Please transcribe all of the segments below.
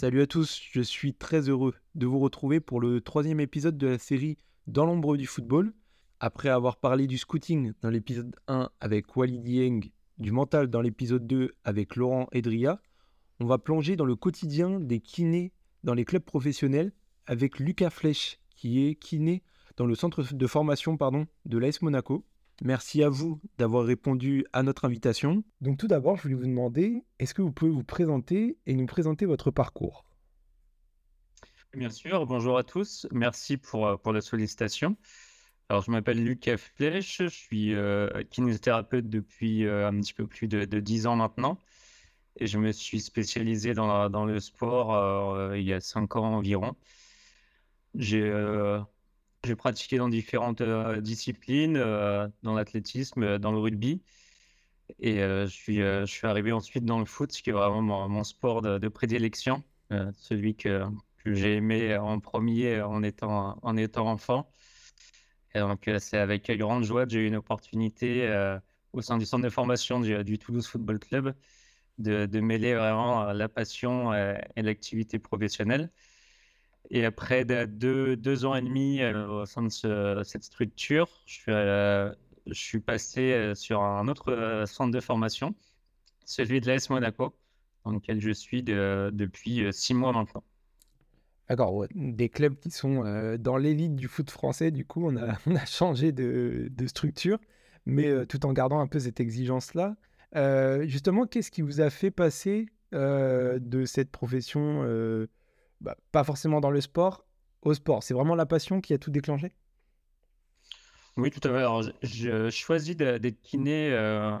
Salut à tous, je suis très heureux de vous retrouver pour le troisième épisode de la série Dans l'ombre du football. Après avoir parlé du scouting dans l'épisode 1 avec Wally Dieng, du mental dans l'épisode 2 avec Laurent Edria, on va plonger dans le quotidien des kinés dans les clubs professionnels avec Lucas Flech, qui est kiné dans le centre de formation de l'AS Monaco. Merci à vous d'avoir répondu à notre invitation. Donc tout d'abord, je voulais vous demander, est-ce que vous pouvez vous présenter et nous présenter votre parcours? Bien sûr, bonjour à tous. Merci pour, euh, pour la sollicitation. Alors, je m'appelle Lucas Flech, je suis euh, kinésithérapeute depuis euh, un petit peu plus de, de, 10 ans maintenant. Et je me suis spécialisé dans, dans le sport il y a 5 ans environ. J'ai j'ai pratiqué dans différentes euh, disciplines, euh, dans l'athlétisme, euh, dans le rugby. Et je, suis, arrivé ensuite dans le foot, qui est vraiment mon, sport de, prédilection, celui que, j'ai aimé en premier en étant, en étant enfant. Et donc, c'est avec grande joie que j'ai eu une opportunité au sein du centre de formation du, Toulouse Football Club de, mêler vraiment la passion et l'activité professionnelle. Et après deux, deux ans et demi euh, au sein de cette structure, je suis, euh, passé euh, sur un autre centre de formation, celui de l'AS Monaco, dans lequel je suis depuis six mois maintenant. D'accord, des clubs qui sont dans l'élite du foot français, du coup, on a, on a changé de, de, structure, mais tout en gardant un peu cette exigence-là. justement, qu'est-ce qui vous a fait passer de cette profession bah, pas forcément dans le sport, au sport. C'est vraiment la passion qui a tout déclenché? Oui, tout à fait. Alors, je, choisis d'être kiné euh,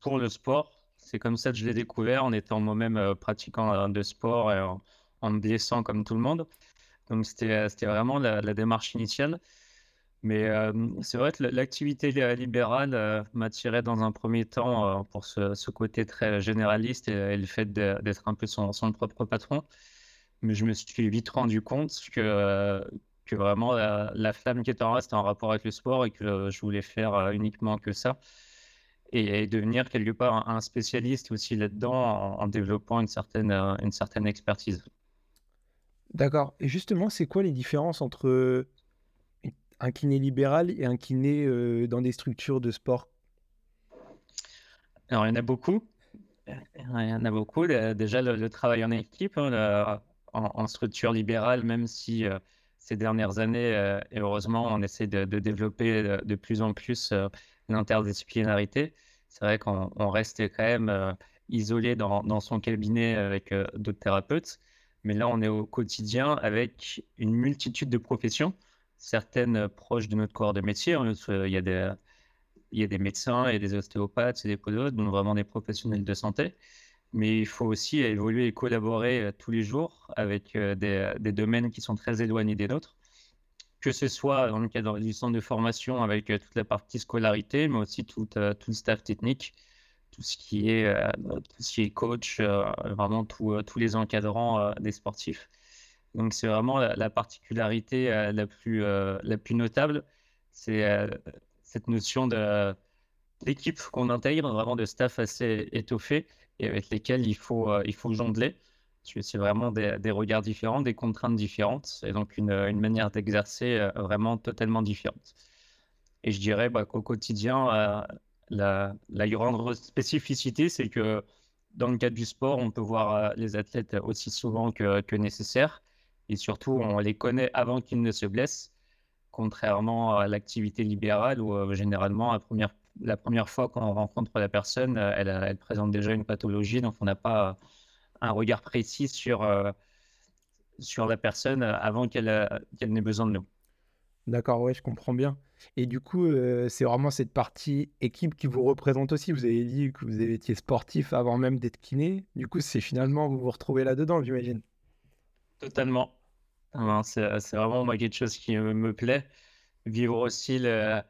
pour le sport. C'est comme ça que je l'ai découvert en étant moi-même euh, pratiquant de sport et en, me blessant comme tout le monde. Donc, c'était vraiment la, démarche initiale. Mais euh, c'est vrai que l'activité libérale m'attirait dans un premier temps pour ce, côté très généraliste et, le fait d'être un peu son, son, propre patron mais je me suis vite rendu compte que, que vraiment la, flamme qui était en moi, c'était en rapport avec le sport et que je voulais faire euh, uniquement que ça. Et, devenir quelque part un spécialiste aussi là-dedans en, développant une certaine, euh, une certaine expertise. D'accord. Et justement, c'est quoi les différences entre un kiné libéral et un kiné euh, dans des structures de sport? Alors, il y en a beaucoup. Il y en a beaucoup. Déjà, le, travail en équipe, hein, en, structure libérale, même si euh, ces dernières années, euh, heureusement, on essaie de, développer de, plus en plus euh, l'interdisciplinarité. C'est vrai qu'on reste quand même isolé dans, son cabinet avec d'autres thérapeutes, mais là, on est au quotidien avec une multitude de professions, certaines proches de notre corps de métier. Il y a des, il y a des médecins et des ostéopathes des podologues, donc vraiment des professionnels de santé mais il faut aussi évoluer et collaborer euh, tous les jours avec euh, des, des, domaines qui sont très éloignés des nôtres, que ce soit dans le cadre du centre de formation avec euh, toute la partie scolarité, mais aussi tout, tout le staff technique, tout ce qui est, tout ce qui est coach, vraiment tous les encadrants des sportifs. Donc c'est vraiment la, particularité la, plus, la plus notable, c'est cette notion d'équipe qu'on intègre, vraiment de staff assez étoffé et avec lesquels il faut, euh, il faut jongler. C'est vraiment des, regards différents, des contraintes différentes, et donc une, manière d'exercer euh, vraiment totalement différente. Et je dirais bah, qu'au quotidien, euh, la, grande spécificité, c'est que dans le cadre du sport, on peut voir les athlètes aussi souvent que, nécessaire, et surtout, on les connaît avant qu'ils ne se blessent, contrairement à l'activité libérale où généralement, la première la première fois qu'on rencontre la personne, euh, elle, présente déjà une pathologie, donc on n'a pas euh, un regard précis sur, euh, sur la personne avant qu'elle n'ait besoin de nous. D'accord, oui, je comprends bien. Et du coup, c'est vraiment cette partie équipe qui vous représente aussi. Vous avez dit que vous étiez sportif avant même d'être kiné. Du coup, c'est finalement, vous vous retrouvez là-dedans, j'imagine. Totalement. C'est vraiment moi quelque chose qui me plaît. Vivre aussi le,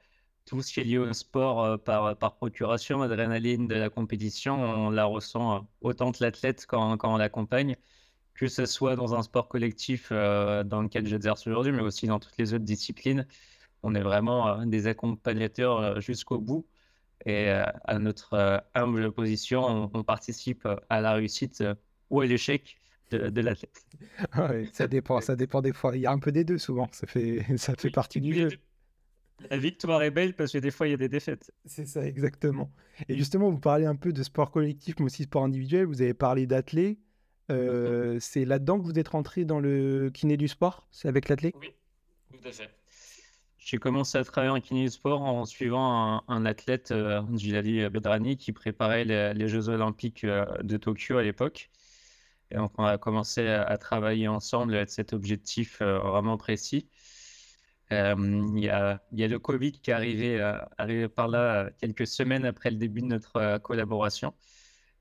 tout ce qui est lié au sport euh, par, par procuration, l'adrénaline de la compétition, on la ressent euh, autant que l'athlète quand, on l'accompagne, que ce soit dans un sport collectif euh, dans lequel j'exerce aujourd'hui, mais aussi dans toutes les autres disciplines. On est vraiment des accompagnateurs jusqu'au bout. Et à notre humble position, on, participe à la réussite ou à l'échec de, l'athlète. ça dépend, ça dépend des fois. Il y a un peu des deux souvent. Ça fait, ça fait partie du jeu. La victoire est belle parce que des fois il y a des défaites. C'est ça, exactement. Et justement, vous parlez un peu de sport collectif, mais aussi sport individuel. Vous avez parlé d'athlètes. Euh, c'est là-dedans que vous êtes rentré dans le kiné du sport C'est avec l'athlète? Oui, tout à fait. J'ai commencé à travailler en kiné du sport en suivant un, athlète, euh, Gilali Bedrani, qui préparait les, Jeux Olympiques euh, de Tokyo à l'époque. Et donc, on a commencé à, travailler ensemble avec cet objectif euh, vraiment précis. Il y, a, le Covid qui est arrivé, arrivé par là quelques semaines après le début de notre collaboration.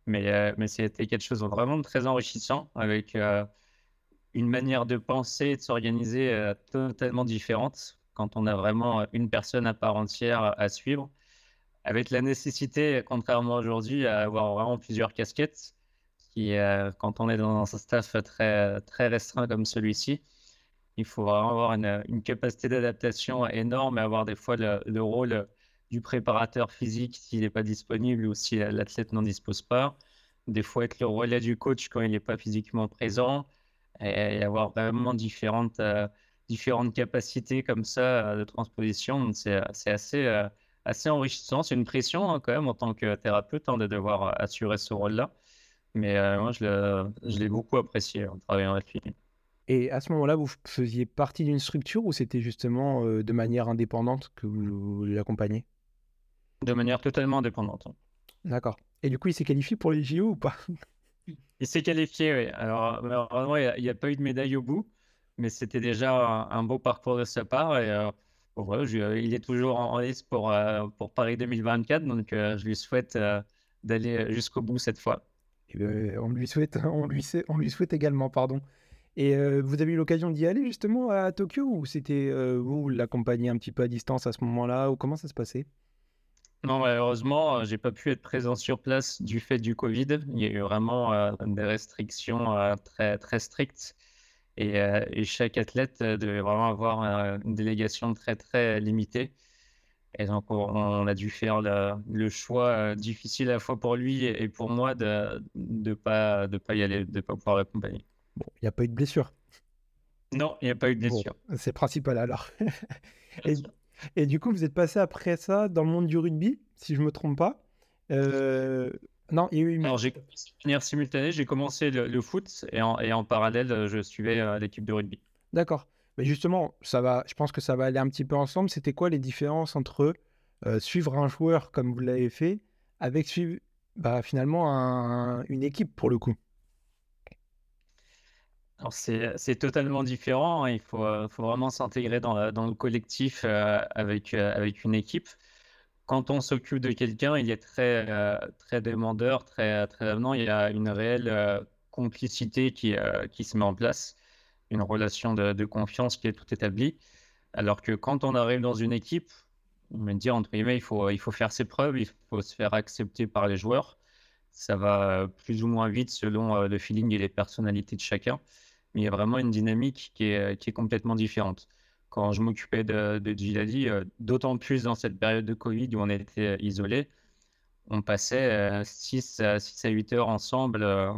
Mais, euh, c'était quelque chose de vraiment très enrichissant avec euh, une manière de penser et de s'organiser euh, totalement différente quand on a vraiment une personne à part entière à suivre. Avec la nécessité, contrairement aujourd'hui, à avoir vraiment plusieurs casquettes, qui, quand on est dans un staff très restreint comme celui-ci, il faut vraiment avoir une, capacité d'adaptation énorme et avoir des fois le, le rôle du préparateur physique s'il n'est pas disponible ou si l'athlète n'en dispose pas. Des fois, être le relais du coach quand il n'est pas physiquement présent et, avoir vraiment différentes, euh, différentes capacités comme ça euh, de transposition. C'est assez, euh, assez enrichissant. C'est une pression hein, quand même en tant que thérapeute hein, de devoir assurer ce rôle-là. Mais moi, je l'ai beaucoup apprécié en travaillant avec lui. Et à ce moment-là, vous faisiez partie d'une structure ou c'était justement de manière indépendante que vous l'accompagnez de manière totalement indépendante. D'accord. Et du coup, il s'est qualifié pour les JO ou pas? Il s'est qualifié, oui. Alors, malheureusement, il n'y a, pas eu de médaille au bout, mais c'était déjà un, beau parcours de sa part. Et euh, voilà, il est toujours en liste pour, euh, pour Paris 2024, donc je lui souhaite d'aller jusqu'au bout cette fois. Eh ben, on, lui souhaite, on, lui, on lui souhaite également, pardon. Et vous avez eu l'occasion d'y aller justement à Tokyo ou c'était vous l'accompagner un petit peu à distance à ce moment-là ou comment ça se passait? Non, malheureusement, j'ai pas pu être présent sur place du fait du Covid. Il y a eu vraiment des restrictions très, très strictes. Et, chaque athlète devait vraiment avoir une délégation très, très limitée. Et donc, on, a dû faire le, choix difficile à la fois pour lui et pour moi de ne pas, de pas y aller, de ne pas pouvoir l'accompagner. Bon, il n'y a pas eu de blessure. Non, il n'y a pas eu de blessure. c'est principal alors. Et du coup, vous êtes passé après ça dans le monde du rugby, si je me trompe pas. Euh, non, il y a eu Alors, j'ai de manière simultanée, j'ai commencé le, foot et en, et en, parallèle, je suivais euh, l'équipe de rugby. D'accord. Mais justement, ça va, je pense que ça va aller un petit peu ensemble. C'était quoi les différences entre euh, suivre un joueur comme vous l'avez fait avec suivre bah, finalement une équipe pour le coup? Alors c'est totalement différent. Hein. Il faut, euh, faut vraiment s'intégrer dans, dans le collectif euh, avec, euh, avec une équipe. Quand on s'occupe de quelqu'un, il est très, très demandeur, très, très avenant. Il y a une réelle complicité qui, qui se met en place, une relation de, de confiance qui est tout établie. Alors que quand on arrive dans une équipe, on va dire entre guillemets, il faut, il faut faire ses preuves, il faut se faire accepter par les joueurs. Ça va plus ou moins vite selon le feeling et les personnalités de chacun mais il y a vraiment une dynamique qui est, qui est complètement différente. Quand je m'occupais de, de Giladi, euh, d'autant plus dans cette période de Covid où on était euh, isolés, on passait 6, à, 6 à 8 heures ensemble euh,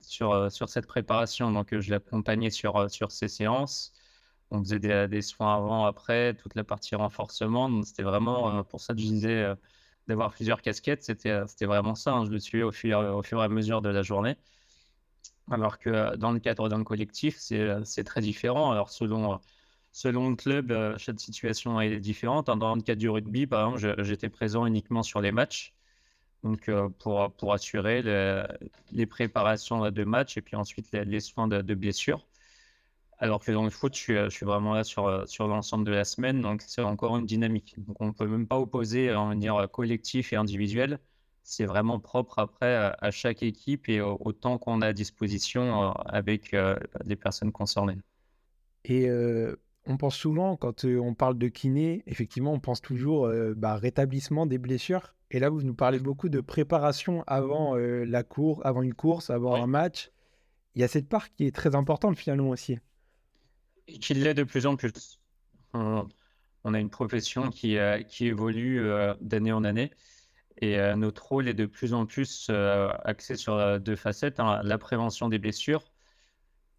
sur, sur cette préparation. Donc, je l'accompagnais sur, sur ces séances. On faisait des, des, soins avant, après, toute la partie renforcement. C'était vraiment pour ça que je disais d'avoir plusieurs casquettes. C'était vraiment ça. Hein. Je le suivais au fur, au fur et à mesure de la journée. Alors que euh, dans le cadre d'un collectif, euh, c'est très différent. Alors, selon, euh, le club, chaque situation est différente. Dans le cadre du rugby, par exemple, j'étais présent uniquement sur les matchs. Donc, pour, assurer les préparations de matchs et puis ensuite les, soins de, blessures. Alors que dans le foot, je suis, vraiment là sur, l'ensemble de la semaine. Donc, c'est encore une dynamique. Donc, on ne peut même pas opposer, en dire, collectif et individuel c'est vraiment propre après à, chaque équipe et au, temps qu'on a à disposition euh, avec euh, les personnes concernées. Et euh, on pense souvent, quand on parle de kiné, effectivement, on pense toujours bah, rétablissement des blessures. Et là, vous nous parlez beaucoup de préparation avant la course, avant une course, avant un match. Il y a cette part qui est très importante finalement aussi. Et qui l'est de plus en plus. On, a une profession qui, qui évolue d'année en année. Et euh, notre rôle est de plus en plus euh, axé sur euh, deux facettes, hein, la prévention des blessures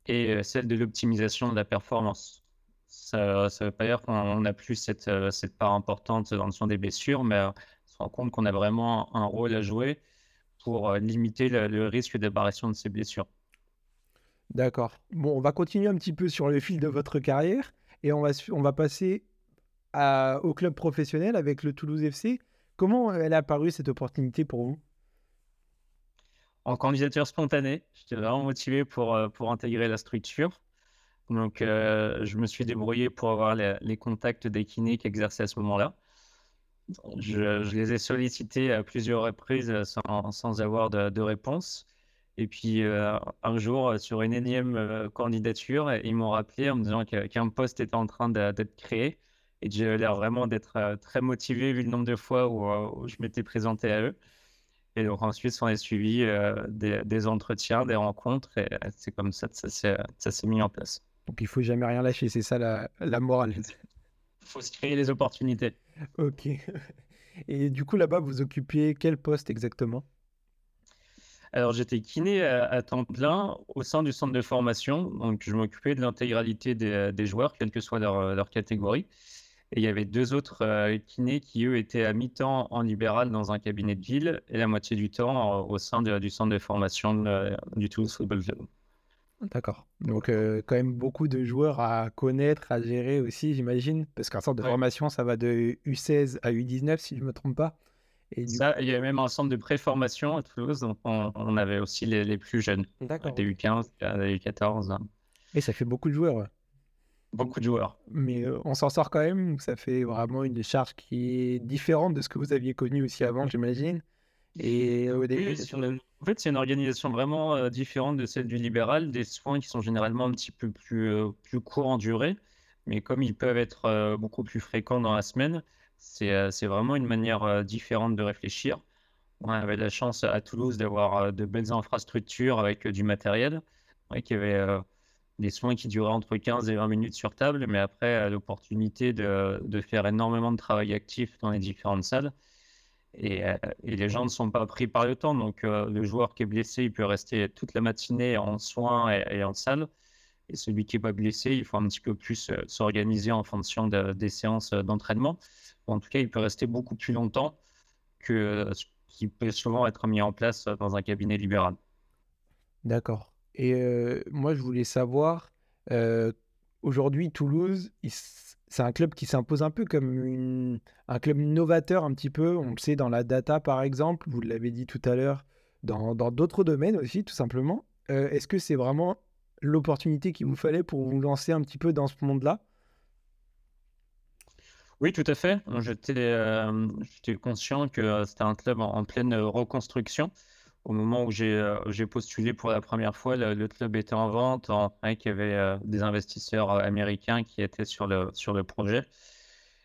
et celle de l'optimisation de la performance. Ça ne veut pas dire qu'on n'a plus cette, cette, part importante dans le soin des blessures, mais on se rend compte qu'on a vraiment un rôle à jouer pour limiter le, risque d'apparition de ces blessures. D'accord. Bon, on va continuer un petit peu sur le fil de votre carrière et on va, on va passer à, au club professionnel avec le Toulouse FC. Comment elle a apparu cette opportunité pour vous? En candidature spontanée, j'étais vraiment motivé pour, pour intégrer la structure. Donc, je me suis débrouillé pour avoir les, contacts des kinés qui exerçaient à ce moment-là. Je, les ai sollicités à plusieurs reprises sans, sans avoir de, réponse. Et puis euh, un jour, euh, sur une énième euh, candidature, ils m'ont rappelé en me disant qu'un poste était en train d'être créé. Et j'ai l'air vraiment d'être très motivé vu le nombre de fois où, je m'étais présenté à eux. Et donc ensuite, on a suivi des, entretiens, des rencontres. Et c'est comme ça que ça s'est mis en place. Donc il faut jamais rien lâcher, c'est ça la, la morale. Il faut se créer les opportunités. Ok. Et du coup, là-bas, vous occupiez quel poste exactement? Alors, j'étais kiné à, temps plein au sein du centre de formation. Donc, je m'occupais de l'intégralité des, joueurs, quelle que soit leur, catégorie. Et il y avait deux autres euh, kinés qui, eux, étaient à mi-temps en libéral dans un cabinet de ville et la moitié du temps au sein du centre de formation du Toulouse Football Club. D'accord. Donc, euh, quand même beaucoup de joueurs à connaître, à gérer aussi, j'imagine. Parce qu'un centre de formation, ça va de U16 à U19, si je ne me trompe pas. Et Ça, il y avait même un centre de préformation à Toulouse, donc on, avait aussi les, plus jeunes. D'accord. Des U15, des U14. Et ça fait beaucoup de joueurs. Beaucoup de joueurs. Mais euh, on s'en sort quand même. Ça fait vraiment une charge qui est différente de ce que vous aviez connu aussi avant, j'imagine. Et au début, en fait, c'est une organisation vraiment euh, différente de celle du libéral, des soins qui sont généralement un petit peu plus, euh, plus courts en durée, mais comme ils peuvent être euh, beaucoup plus fréquents dans la semaine, c'est c'est vraiment une manière différente de réfléchir. On avait la chance à Toulouse d'avoir de belles infrastructures avec du matériel, ouais, qui avait des soins qui duraient entre 15 et 20 minutes sur table, mais après l'opportunité de, faire énormément de travail actif dans les différentes salles. Euh, et, les gens ne sont pas pris par le temps. Donc, euh, le joueur qui est blessé, il peut rester toute la matinée en soins et, en salle. Et celui qui n'est pas blessé, il faut un petit peu plus euh, s'organiser en fonction des séances d'entraînement. En tout cas, il peut rester beaucoup plus longtemps que ce qui peut souvent être mis en place dans un cabinet libéral. D'accord. Et moi, je voulais savoir, aujourd'hui, Toulouse, c'est un club qui s'impose un peu comme un club novateur un petit peu. On le sait dans la data par exemple, vous l'avez dit tout à l'heure, dans d'autres domaines aussi tout simplement. Est-ce que c'est vraiment l'opportunité qu'il vous fallait pour vous lancer un petit peu dans ce monde-là? Oui, tout à fait. J'étais conscient que c'était un club en pleine reconstruction au moment où euh, j'ai postulé pour la première fois, le, club était en vente, en, il y avait euh, des investisseurs euh, américains qui étaient sur le, sur le projet.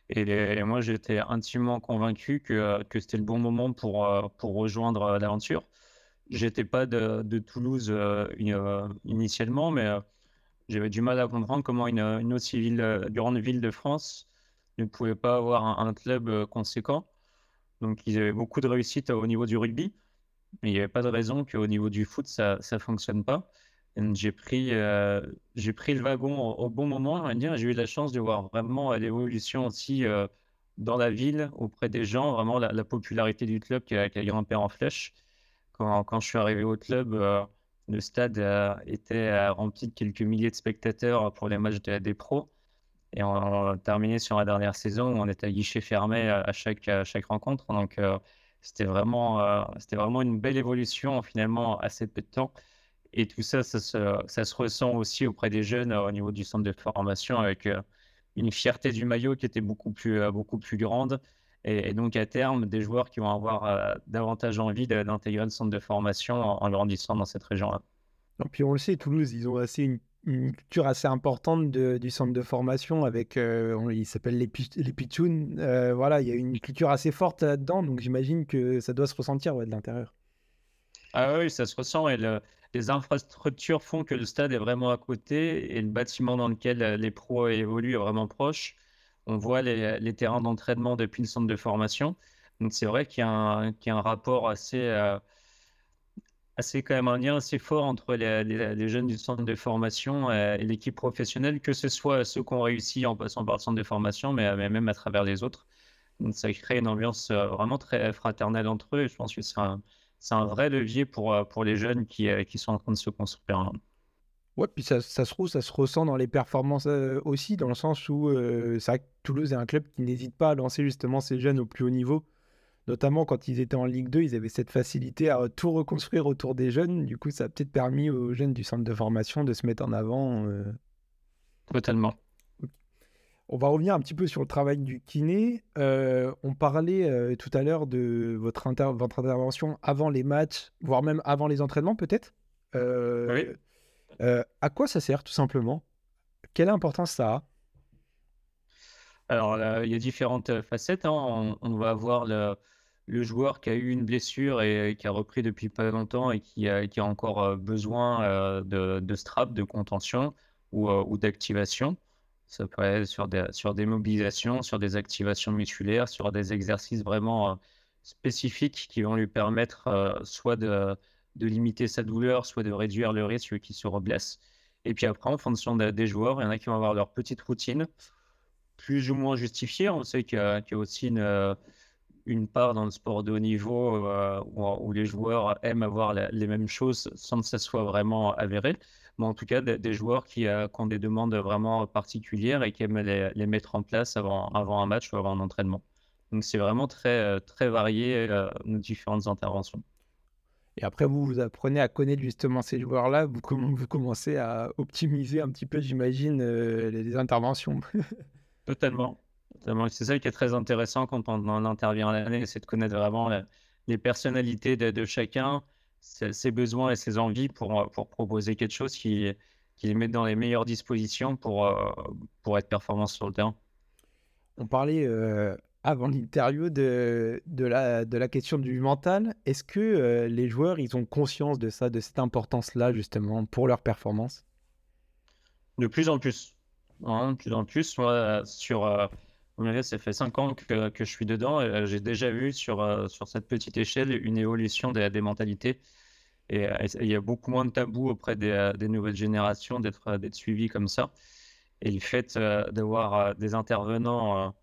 Et, moi, j'étais intimement convaincu que, que c'était le bon moment pour, pour rejoindre l'aventure. J'étais pas de, Toulouse initialement, mais j'avais du mal à comprendre comment une, aussi grande ville de France ne pouvait pas avoir un, club conséquent. Donc, ils avaient beaucoup de réussite au niveau du rugby il n'y avait pas de raison qu'au niveau du foot, ça ne fonctionne pas. J'ai pris, euh, pris le wagon au, bon moment, dire. J'ai eu la chance de voir vraiment l'évolution aussi euh, dans la ville, auprès des gens, vraiment la, popularité du club qui a, qui a, grimpé en flèche. Quand, quand, je suis arrivé au club, euh, le stade était rempli de quelques milliers de spectateurs pour les matchs des pros. Et on, a terminé sur la dernière saison où on était à guichet fermé à chaque, à chaque rencontre. Donc, c'était vraiment, euh, vraiment une belle évolution finalement assez peu de temps. Et tout ça, ça se, ça se ressent aussi auprès des jeunes euh, au niveau du centre de formation avec euh, une fierté du maillot qui était beaucoup plus, beaucoup plus grande. Et, donc à terme, des joueurs qui vont avoir davantage envie d'intégrer le centre de formation en, en grandissant dans cette région-là. Et puis on le sait, Toulouse, ils ont assez une une culture assez importante du centre de formation avec, euh, il s'appelle les, les Pichouns. Euh, voilà, il y a une culture assez forte là-dedans, donc j'imagine que ça doit se ressentir de l'intérieur. Ah oui, ça se ressent et les infrastructures font que le stade est vraiment à côté et le bâtiment dans lequel euh, les pros évoluent est vraiment proche. On voit les, terrains d'entraînement depuis le centre de formation. Donc c'est vrai qu'il y, a un rapport assez, assez quand même un lien assez fort entre les, jeunes du centre de formation et l'équipe professionnelle, que ce soit ceux qui ont réussi en passant par le centre de formation, mais, même à travers les autres. Ça crée une ambiance vraiment très fraternelle entre eux. Et je pense que c'est un, vrai levier pour, pour les jeunes qui, sont en train de se construire. Ouais, puis ça, ça, se trouve, ça se ressent dans les performances aussi, dans le sens où c'est vrai que Toulouse est un club qui n'hésite pas à lancer justement ses jeunes au plus haut niveau. Notamment quand ils étaient en Ligue 2, ils avaient cette facilité à tout reconstruire autour des jeunes. Du coup, ça a peut-être permis aux jeunes du centre de formation de se mettre en avant. Totalement. On va revenir un petit peu sur le travail du kiné. on parlait tout à l'heure de votre, votre, intervention avant les matchs, voire même avant les entraînements, peut-être. oui. Euh, à quoi ça sert tout simplement? Quelle importance ça a? Alors, il y a différentes euh, facettes. Hein. On, va avoir le, joueur qui a eu une blessure et qui a repris depuis pas longtemps et qui a, qui a encore euh, besoin de, de strap, de contention ou, d'activation. Ça peut être sur des, sur des mobilisations, sur des activations musculaires, sur des exercices vraiment spécifiques qui vont lui permettre soit de de limiter sa douleur, soit de réduire le risque qu'il se reblesse. Et puis après, en fonction des joueurs, il y en a qui vont avoir leur petite routine, plus ou moins justifiée. On sait qu'il y, a aussi une, euh, une, part dans le sport de haut niveau euh, où, les joueurs aiment avoir les mêmes choses sans que ça soit vraiment avéré. Mais en tout cas, des, joueurs qui, euh, qui, ont des demandes vraiment particulières et qui aiment les, les, mettre en place avant, avant un match ou avant un entraînement. Donc c'est vraiment très, très varié nos différentes interventions. Et après, vous, vous apprenez à connaître justement ces joueurs-là. Vous, vous commencez à optimiser un petit peu, j'imagine, euh, les, interventions. Totalement. C'est ça qui est très intéressant quand on, intervient à l'année, c'est de connaître vraiment les personnalités de, chacun, ses, besoins et ses envies pour, pour proposer quelque chose qui, qui les met dans les meilleures dispositions pour, euh, pour être performant sur le terrain. On parlait euh, avant l'interview de, de, la, de la question du mental. Est-ce que euh, les joueurs, ils ont conscience de ça, de cette importance-là, justement, pour leur performance? De plus en plus. Hein, de plus en plus. Moi, sur, euh, ça fait 5 ans que, je suis dedans euh, j'ai déjà vu sur, sur cette petite échelle une évolution des, mentalités. Et il y a beaucoup moins de tabous auprès des, nouvelles générations d'être suivis comme ça. Et le fait d'avoir des intervenants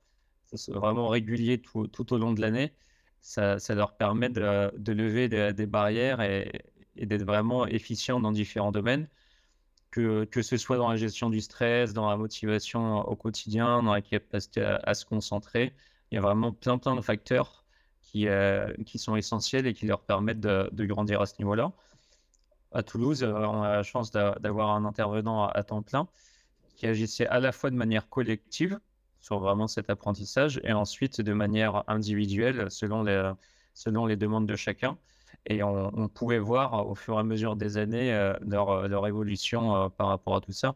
vraiment régulier tout, tout, au long de l'année, ça, ça, leur permet de, de lever des, barrières et, et d'être vraiment efficient dans différents domaines, que, que ce soit dans la gestion du stress, dans la motivation au quotidien, dans la capacité à, se concentrer. Il y a vraiment plein, plein de facteurs qui, euh, qui sont essentiels et qui leur permettent de, de grandir à ce niveau-là. À Toulouse, euh, on a la chance d'avoir un intervenant à temps plein qui agissait à la fois de manière collective, sur vraiment cet apprentissage et ensuite de manière individuelle selon les, selon les demandes de chacun. Et on, pouvait voir au fur et à mesure des années euh, leur, leur, évolution euh, par rapport à tout ça.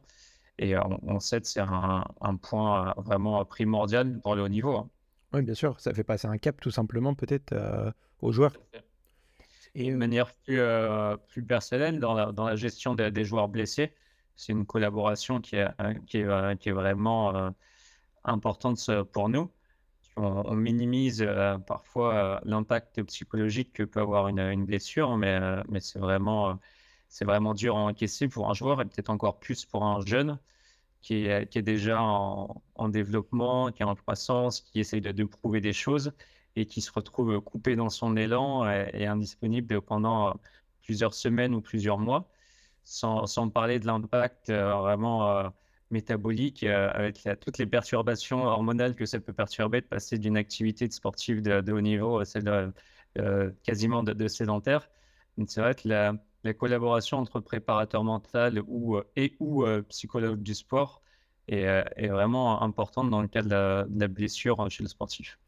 Et on, sait que c'est un, un, point vraiment primordial pour le haut niveau. Hein. Oui, bien sûr, ça fait passer un cap tout simplement peut-être euh, aux joueurs. Et de manière plus, plus personnelle, dans la, dans la gestion des, des joueurs blessés, c'est une collaboration qui est, qui est, qui est vraiment importante pour nous. On, minimise euh, parfois euh, l'impact psychologique que peut avoir une, blessure, mais, euh, c'est vraiment, dur à encaisser pour un joueur et peut-être encore plus pour un jeune qui est, qui est déjà en, développement, qui est en croissance, qui essaye de, prouver des choses et qui se retrouve coupé dans son élan et, indisponible pendant plusieurs semaines ou plusieurs mois, sans, sans parler de l'impact vraiment métabolique, euh, avec toutes les perturbations hormonales que ça peut perturber, de passer d'une activité sportive de, haut niveau à celle euh, quasiment de, sédentaire. C'est vrai que la, collaboration entre préparateur mental ou, euh, et ou psychologue du sport est, est, vraiment importante dans le cas de la, blessure chez le sportif.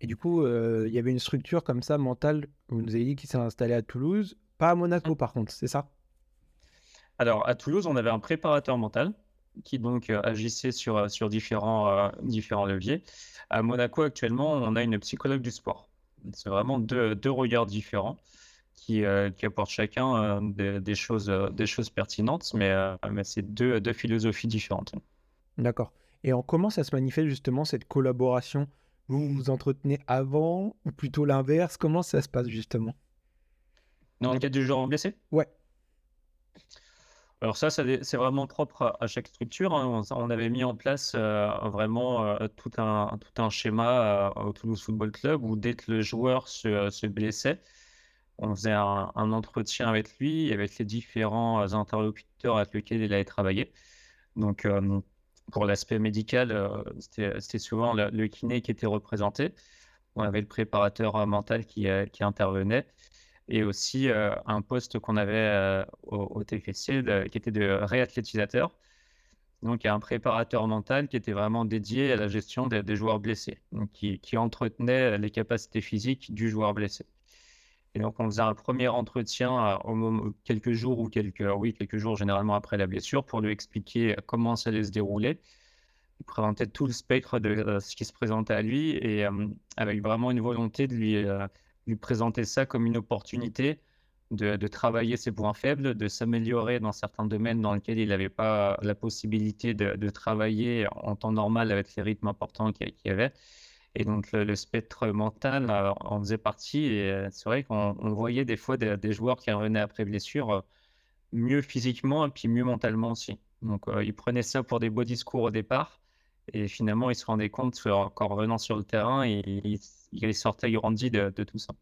Et du coup, il y avait une structure comme ça mentale, vous nous avez dit, qui s'est installée à Toulouse, pas à Monaco par contre, c'est ça? Alors à Toulouse, on avait un préparateur mental qui donc euh, agissait sur, euh, sur différents, euh, différents leviers. À Monaco, actuellement, on a une psychologue du sport. C'est vraiment deux, deux regards différents qui, qui apportent chacun des, choses, des choses pertinentes, mais, mais c'est deux, deux philosophies différentes. D'accord. Et en comment ça se manifeste justement cette collaboration? Vous vous entretenez avant ou plutôt l'inverse? Comment ça se passe justement? Dans le cas du joueur blessé? Ouais. Alors ça, c'est vraiment propre à, chaque structure. Hein. On, avait mis en place euh, vraiment euh, tout, un, tout un schéma euh, au Toulouse Football Club où dès que le joueur se, blessait, on faisait un, entretien avec lui, avec les différents interlocuteurs avec lesquels il avait travaillé. Donc pour l'aspect médical, c'était souvent le, kiné qui était représenté. On avait le préparateur mental qui intervenait et aussi euh, un poste qu'on avait euh, au, TFC qui était de réathlétisateur. Donc, un préparateur mental qui était vraiment dédié à la gestion des, joueurs blessés, donc qui, entretenait les capacités physiques du joueur blessé. Et donc, on faisait un premier entretien euh, quelques jours ou quelques, oui, quelques jours généralement après la blessure pour lui expliquer comment ça allait se dérouler. Il présentait tout le spectre de ce qui se présentait à lui et avec vraiment une volonté de lui lui présenter ça comme une opportunité de, travailler ses points faibles, de s'améliorer dans certains domaines dans lesquels il n'avait pas la possibilité de, travailler en temps normal avec les rythmes importants qu'il y avait. Et donc le, spectre mental euh, en faisait partie. Et euh, c'est vrai qu'on voyait des fois des, joueurs qui revenaient après blessure euh, mieux physiquement et puis mieux mentalement aussi. Donc ils prenaient ça pour des beaux discours au départ. Et finalement, ils se rendaient compte qu'en revenant sur le terrain, ils, il sortait grandi de, de tout ça.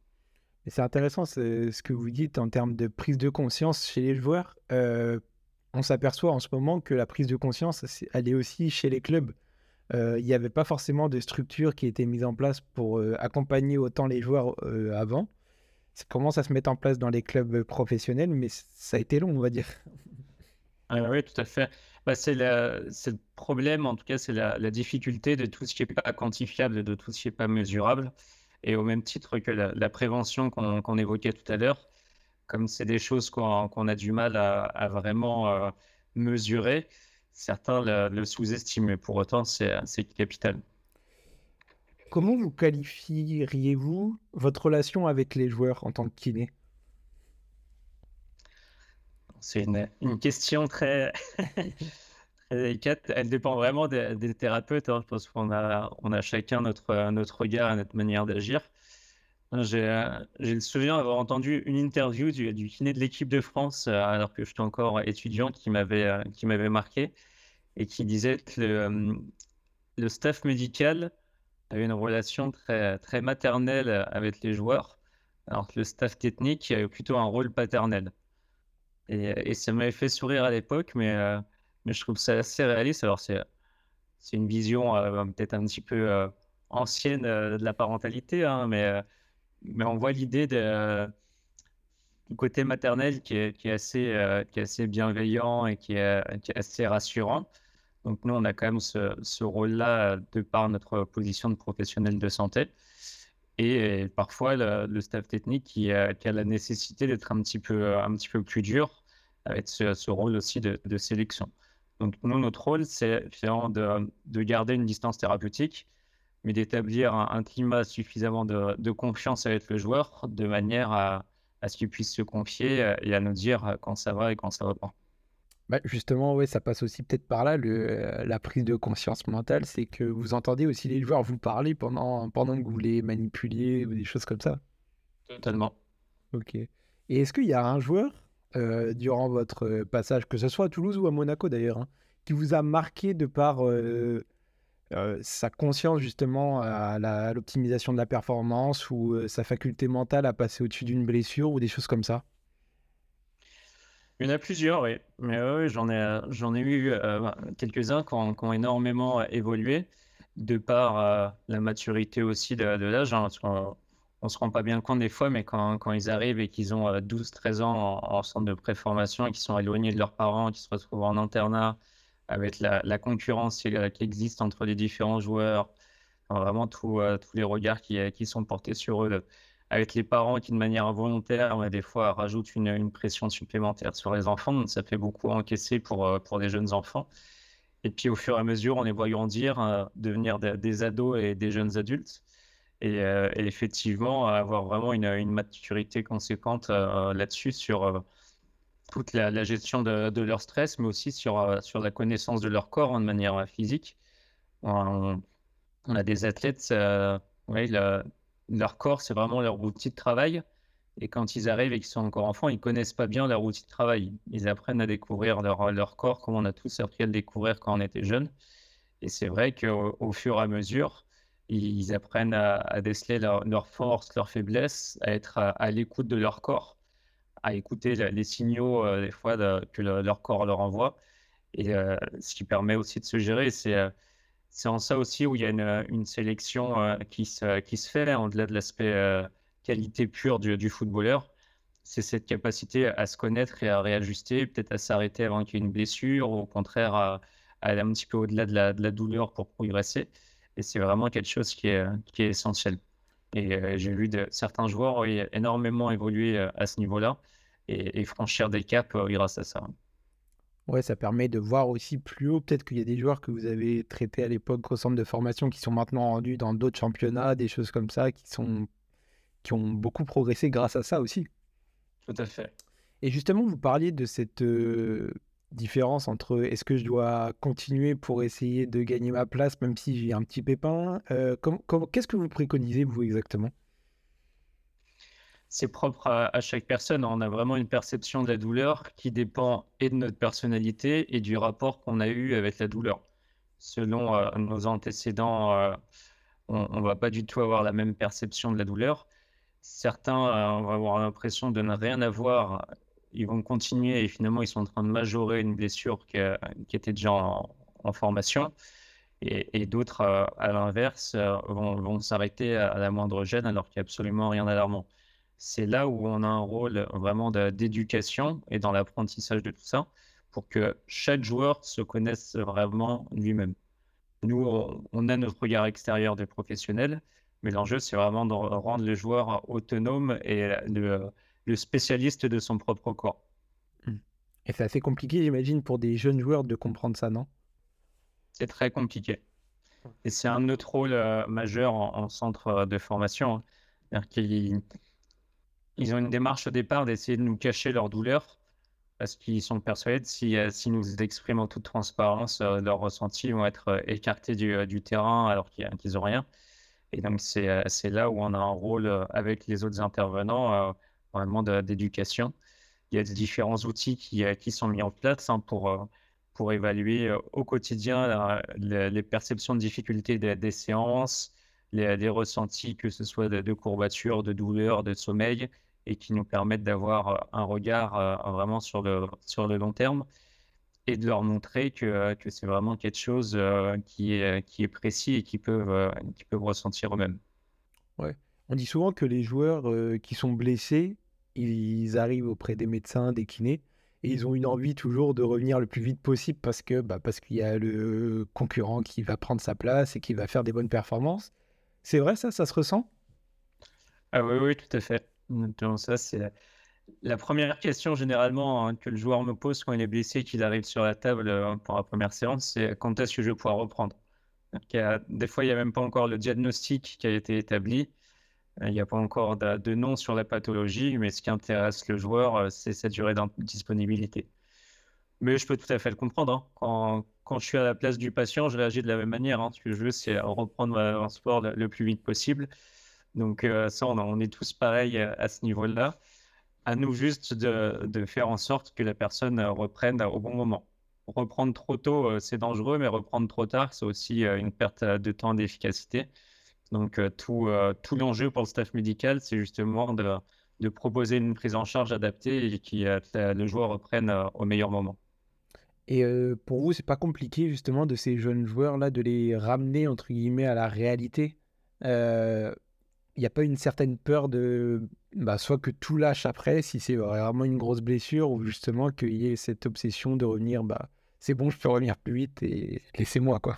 C'est intéressant ce que vous dites en termes de prise de conscience chez les joueurs. Euh, on s'aperçoit en ce moment que la prise de conscience, elle est aussi chez les clubs. Euh, il n'y avait pas forcément de structure qui était mise en place pour euh, accompagner autant les joueurs avant. Ça commence à se mettre en place dans les clubs professionnels, mais ça a été long, on va dire. Ah oui, tout à fait. Bah, c'est le problème, en tout cas, c'est la, difficulté de tout ce qui n'est pas quantifiable, de tout ce qui n'est pas mesurable. Et au même titre que la, prévention qu'on évoquait tout à l'heure, comme c'est des choses qu'on a du mal à, vraiment euh, mesurer, certains le, le sous-estiment. Pour autant, c'est capital. Comment vous qualifieriez-vous votre relation avec les joueurs en tant que kiné? C'est une, question très, délicate. Elle dépend vraiment des, thérapeutes. Hein. Je pense qu'on a, on a chacun notre, notre regard et notre manière d'agir. J'ai le souvenir d'avoir entendu une interview du, du kiné de l'équipe de France, euh, alors que j'étais encore étudiant, qui m'avait euh, qui m'avait marqué et qui disait que le, le, staff médical avait une relation très, très maternelle avec les joueurs, alors que le staff technique avait plutôt un rôle paternel. Et, ça m'avait fait sourire à l'époque, mais, euh, je trouve ça assez réaliste. Alors, c'est, une vision euh, peut-être un petit peu euh, ancienne de la parentalité, hein, mais, on voit l'idée du côté maternel qui est, assez, bienveillant et qui est, assez rassurant. Donc, nous, on a quand même ce rôle-là de par notre position de professionnel de santé et parfois le, staff technique qui a, qui a, la nécessité d'être un petit peu un petit peu plus dur avec ce, rôle aussi de, de, sélection. Donc nous notre rôle c'est finalement de, de, garder une distance thérapeutique, mais d'établir un, climat suffisamment de, de, confiance avec le joueur de manière à, à ce qu'il puisse se confier et à nous dire quand ça va et quand ça va pas. Bah, justement, ouais, ça passe aussi peut-être par là, le, euh, la prise de conscience mentale, c'est que vous entendez aussi les joueurs vous parler pendant, pendant que vous les manipuliez ou des choses comme ça. Totalement. Ok. Et est-ce qu'il y a un joueur, euh, durant votre passage, que ce soit à Toulouse ou à Monaco d'ailleurs, hein, qui vous a marqué de par euh, sa conscience justement à l'optimisation de la performance ou sa faculté mentale à passer au-dessus d'une blessure ou des choses comme ça? Il y en a plusieurs, oui. Mais oui, j'en ai, j'en ai eu euh, bah, quelques-uns qui ont, énormément euh, évolué de par euh, la maturité aussi de, l'âge. Hein, on, ne se rend pas bien compte des fois, mais quand, quand ils arrivent et qu'ils ont 12-13 ans en, centre de préformation et qu'ils sont éloignés de leurs parents, qu'ils se retrouvent en internat avec la, concurrence qui existe entre les différents joueurs, vraiment tous les regards qui, qui sont portés sur eux avec les parents qui, de manière involontaire, des fois rajoutent une, pression supplémentaire sur les enfants. Donc, ça fait beaucoup encaisser pour, euh, pour des jeunes enfants. Et puis, au fur et à mesure, on les voit grandir, euh, devenir des, ados et des jeunes adultes. Et, euh, effectivement, avoir vraiment une, une maturité conséquente là-dessus sur toute la, gestion de, de, leur stress, mais aussi sur, sur la connaissance de leur corps hein, de manière physique. On, a des athlètes, ouais, leur corps, c'est vraiment leur outil de travail. Et quand ils arrivent et qu'ils sont encore enfants, ils connaissent pas bien leur outil de travail. Ils apprennent à découvrir leur, leur corps comme on a tous appris à le découvrir quand on était jeune. Et c'est vrai qu'au au fur et à mesure, ils apprennent à, déceler leurs leur forces, leurs faiblesses, à être à, l'écoute de leur corps, à écouter les signaux euh, des fois que leur corps leur envoie. Et euh, ce qui permet aussi de se gérer, c'est euh, c'est en ça aussi où il y a une, sélection qui, se, qui se fait, au-delà de l'aspect qualité pure du, footballeur. C'est cette capacité à se connaître et à réajuster, peut-être à s'arrêter avant qu'il y ait une blessure, ou au contraire à, aller un petit peu au-delà de la, douleur pour progresser. Et c'est vraiment quelque chose qui est, essentiel. Et euh, j'ai vu certains joueurs énormément évoluer euh, à ce niveau-là et, franchir des caps euh, grâce à ça. Ouais, ça permet de voir aussi plus haut. Peut-être qu'il y a des joueurs que vous avez traités à l'époque au centre de formation qui sont maintenant rendus dans d'autres championnats, des choses comme ça, qui, sont, qui ont beaucoup progressé grâce à ça aussi. Tout à fait. Et justement, vous parliez de cette différence entre est-ce que je dois continuer pour essayer de gagner ma place même si j'ai un petit pépin euh, Qu'est-ce que vous préconisez, vous, exactement? C'est propre à, chaque personne. On a vraiment une perception de la douleur qui dépend et de notre personnalité et du rapport qu'on a eu avec la douleur. Selon euh, nos antécédents, euh, on ne va pas du tout avoir la même perception de la douleur. Certains vont avoir l'impression de ne rien avoir ils vont continuer et finalement ils sont en train de majorer une blessure qui, était déjà en, formation. Et, d'autres, euh, à l'inverse, euh, vont, s'arrêter à, la moindre gêne alors qu'il n'y a absolument rien d'alarmant. C'est là où on a un rôle vraiment d'éducation et dans l'apprentissage de tout ça pour que chaque joueur se connaisse vraiment lui-même. Nous, on a notre regard extérieur des professionnels, mais l'enjeu, c'est vraiment de rendre le joueur autonome et le spécialiste de son propre corps. Mmh. Et c'est assez compliqué, j'imagine, pour des jeunes joueurs de comprendre ça, non? C'est très compliqué. Et c'est un autre rôle euh, majeur en, centre de formation. Hein. Ils ont une démarche au départ d'essayer de nous cacher leur douleur parce qu'ils sont persuadés que si, euh, si, nous exprimons toute transparence leurs ressentis, vont être écartés du, du terrain alors qu'ils n'ont rien. Et donc, c'est là où on a un rôle avec les autres intervenants vraiment d'éducation. Il y a différents outils qui, euh, qui, sont mis en place hein, pour, euh, pour évaluer euh, au quotidien les, perceptions de difficultés des, séances, les, ressentis, que ce soit de, courbatures, de douleurs, de sommeil, et qui nous permettent d'avoir un regard vraiment sur le, sur le long terme et de leur montrer que, que c'est vraiment quelque chose qui, est, qui est précis et qu'ils peuvent, qui peuvent ressentir eux-mêmes. Ouais. On dit souvent que les joueurs qui sont blessés ils arrivent auprès des médecins, des kinés, et ils ont une envie toujours de revenir le plus vite possible parce que bah, parce qu'il y a le concurrent qui va prendre sa place et qui va faire des bonnes performances. C'est vrai ça, ça se ressent? Ah oui, oui, tout à fait. Donc, ça, c'est la première question généralement hein, que le joueur me pose quand il est blessé et qu'il arrive sur la table euh, pour la première séance, c'est quand est-ce que je vais pouvoir reprendre? Des fois, il n'y a même pas encore le diagnostic qui a été établi. Il n'y a pas encore de, nom sur la pathologie, mais ce qui intéresse le joueur, euh, c'est sa durée de disponibilité. Mais je peux tout à fait le comprendre. Hein. Quand, je suis à la place du patient, je réagis de la même manière. Hein. Ce que je veux, c'est reprendre un sport le, plus vite possible. Donc euh, ça, on, est tous pareils à, ce niveau-là. À nous juste de, faire en sorte que la personne reprenne au bon moment. Reprendre trop tôt, euh, c'est dangereux, mais reprendre trop tard, c'est aussi une perte de temps d'efficacité. Donc, euh, tout, euh, tout l'enjeu pour le staff médical, c'est justement de, proposer une prise en charge adaptée et que le joueur reprenne euh, au meilleur moment. Et pour vous, c'est pas compliqué justement de ces jeunes joueurs-là de les ramener entre guillemets à la réalité? Il n'y a pas une certaine peur de bah, soit que tout lâche après, si c'est vraiment une grosse blessure, ou justement qu'il y ait cette obsession de revenir, bah, c'est bon, je peux revenir plus vite et laissez-moi quoi.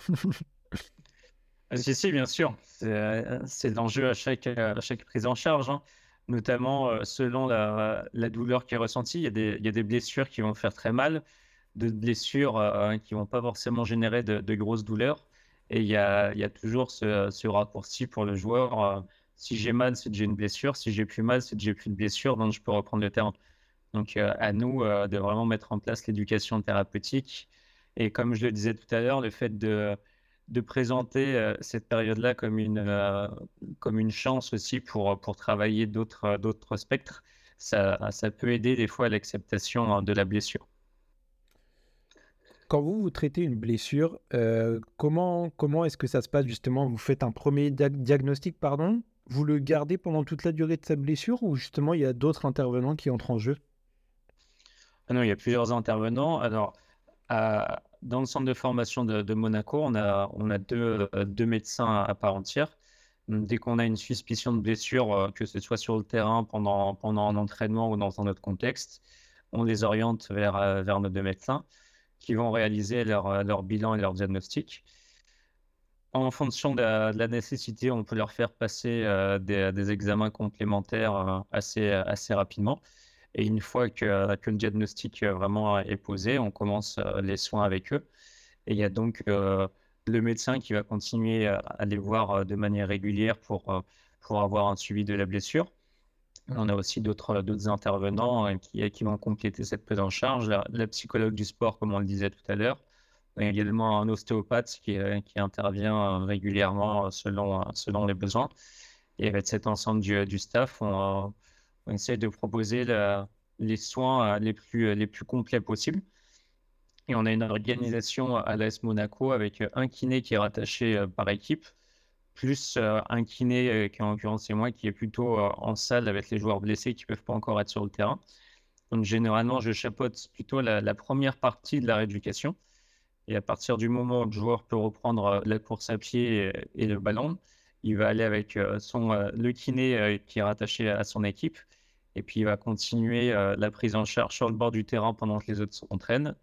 Ah, si, si, bien sûr. C'est euh, l'enjeu à chaque, à chaque prise en charge, hein. notamment euh, selon la, la, douleur qui est ressentie. Il y, a des, y, a des, blessures qui vont faire très mal, de blessures euh, qui ne vont pas forcément générer de, grosses douleurs. Et il y a, y a toujours ce, raccourci pour le joueur. Si j'ai mal, c'est que j'ai une blessure. Si j'ai plus mal, c'est que j'ai plus de blessure, donc je peux reprendre le terrain. Donc à nous de vraiment mettre en place l'éducation thérapeutique. Et comme je le disais tout à l'heure, le fait de de présenter cette période-là comme une, comme une chance aussi pour, pour travailler d'autres, d'autres spectres. Ça, ça peut aider des fois à l'acceptation hein, de la blessure. Quand vous, vous traitez une blessure, comment, comment est-ce que ça se passe justement? Vous faites un premier diagnostic, pardon? Vous le gardez pendant toute la durée de sa blessure ou justement il y a d'autres intervenants qui entrent en jeu? Ah Non, il y a plusieurs intervenants. Alors, dans le centre de formation de, Monaco, on a, on a deux, euh, deux, médecins à part entière. Dès qu'on a une suspicion de blessure, euh, que ce soit sur le terrain, pendant, pendant un entraînement ou dans un autre contexte, on les oriente vers, euh, vers nos deux médecins qui vont réaliser leur, leur bilan et leur diagnostic. En fonction de la, nécessité, on peut leur faire passer des, des, examens complémentaires assez, assez rapidement. Et une fois que, le diagnostic euh, vraiment est posé, on commence euh, les soins avec eux. Et il y a donc euh, le médecin qui va continuer à les voir de manière régulière pour, pour avoir un suivi de la blessure. On a aussi d'autres intervenants qui, qui vont compléter cette prise en charge. La, psychologue du sport, comme on le disait tout à l'heure. A également un ostéopathe qui, qui intervient régulièrement selon, selon les besoins. Et avec cet ensemble du, staff, on, essaie de proposer les soins euh, les plus, euh, les plus complets possibles. Et on a une organisation à l'AS Monaco avec un kiné qui est rattaché euh, par équipe, plus un kiné qui en l'occurrence c'est moi qui est plutôt en salle avec les joueurs blessés qui ne peuvent pas encore être sur le terrain. Donc généralement je chapeaute plutôt la, première partie de la rééducation. Et à partir du moment où le joueur peut reprendre la course à pied et, le ballon, il va aller avec son, le kiné qui est rattaché à son équipe et puis, il va continuer euh, la prise en charge sur le bord du terrain pendant que les autres s'entraînent,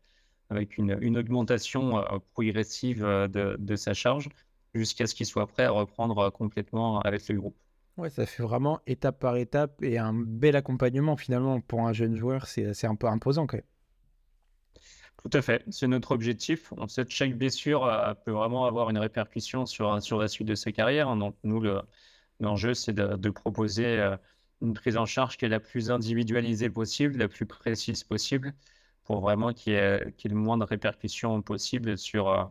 avec une, augmentation euh, progressive euh, de, de, sa charge, jusqu'à ce qu'il soit prêt à reprendre complètement avec le groupe. Ouais, ça fait vraiment étape par étape et un bel accompagnement finalement pour un jeune joueur, c'est un peu imposant quand même. Tout à fait, c'est notre objectif. On sait que chaque blessure peut vraiment avoir une répercussion sur, sur la suite de sa carrière. Donc nous, l'enjeu, c'est de, de, proposer une prise en charge qui est la plus individualisée possible, la plus précise possible, pour vraiment qu'il y, ait, le moins de répercussions possibles sur, euh,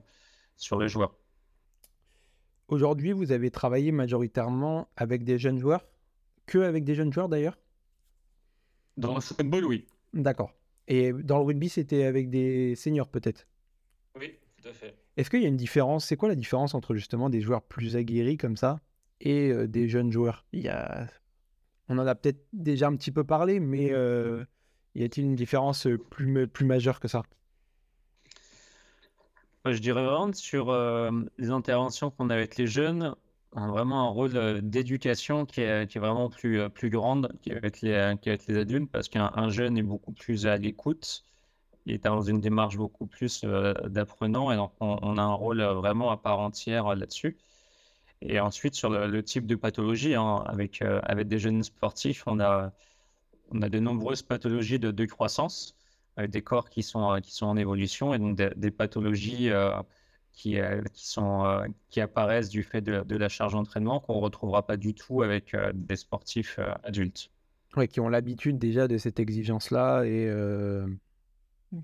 sur le joueur. Aujourd'hui, vous avez travaillé majoritairement avec des jeunes joueurs? Que avec des jeunes joueurs d'ailleurs? Dans le football, oui. D'accord. Et dans le rugby, c'était avec des seniors peut-être? Oui, tout à fait. Est-ce qu'il y a une différence C'est quoi la différence entre justement des joueurs plus aguerris comme ça et euh, des jeunes joueurs? Il y a on en a peut-être déjà un petit peu parlé, mais euh, y a-t-il une différence euh, plus, plus majeure que ça? Je dirais vraiment sur euh, les interventions qu'on a avec les jeunes, vraiment un rôle d'éducation qui est, vraiment plus, plus grande qu'avec les, les adultes, parce qu'un jeune est beaucoup plus à l'écoute, il est dans une démarche beaucoup plus d'apprenant, et donc on, a un rôle vraiment à part entière là-dessus. Et ensuite, sur le, type de pathologie, hein, avec, euh, avec des jeunes sportifs, on a, on a de nombreuses pathologies de, de croissance, avec des corps qui sont, qui sont en évolution et donc des, pathologies euh, qui, euh, qui, sont, qui apparaissent du fait de, de la charge d'entraînement qu'on ne retrouvera pas du tout avec des sportifs adultes. Oui, qui ont l'habitude déjà de cette exigence-là et.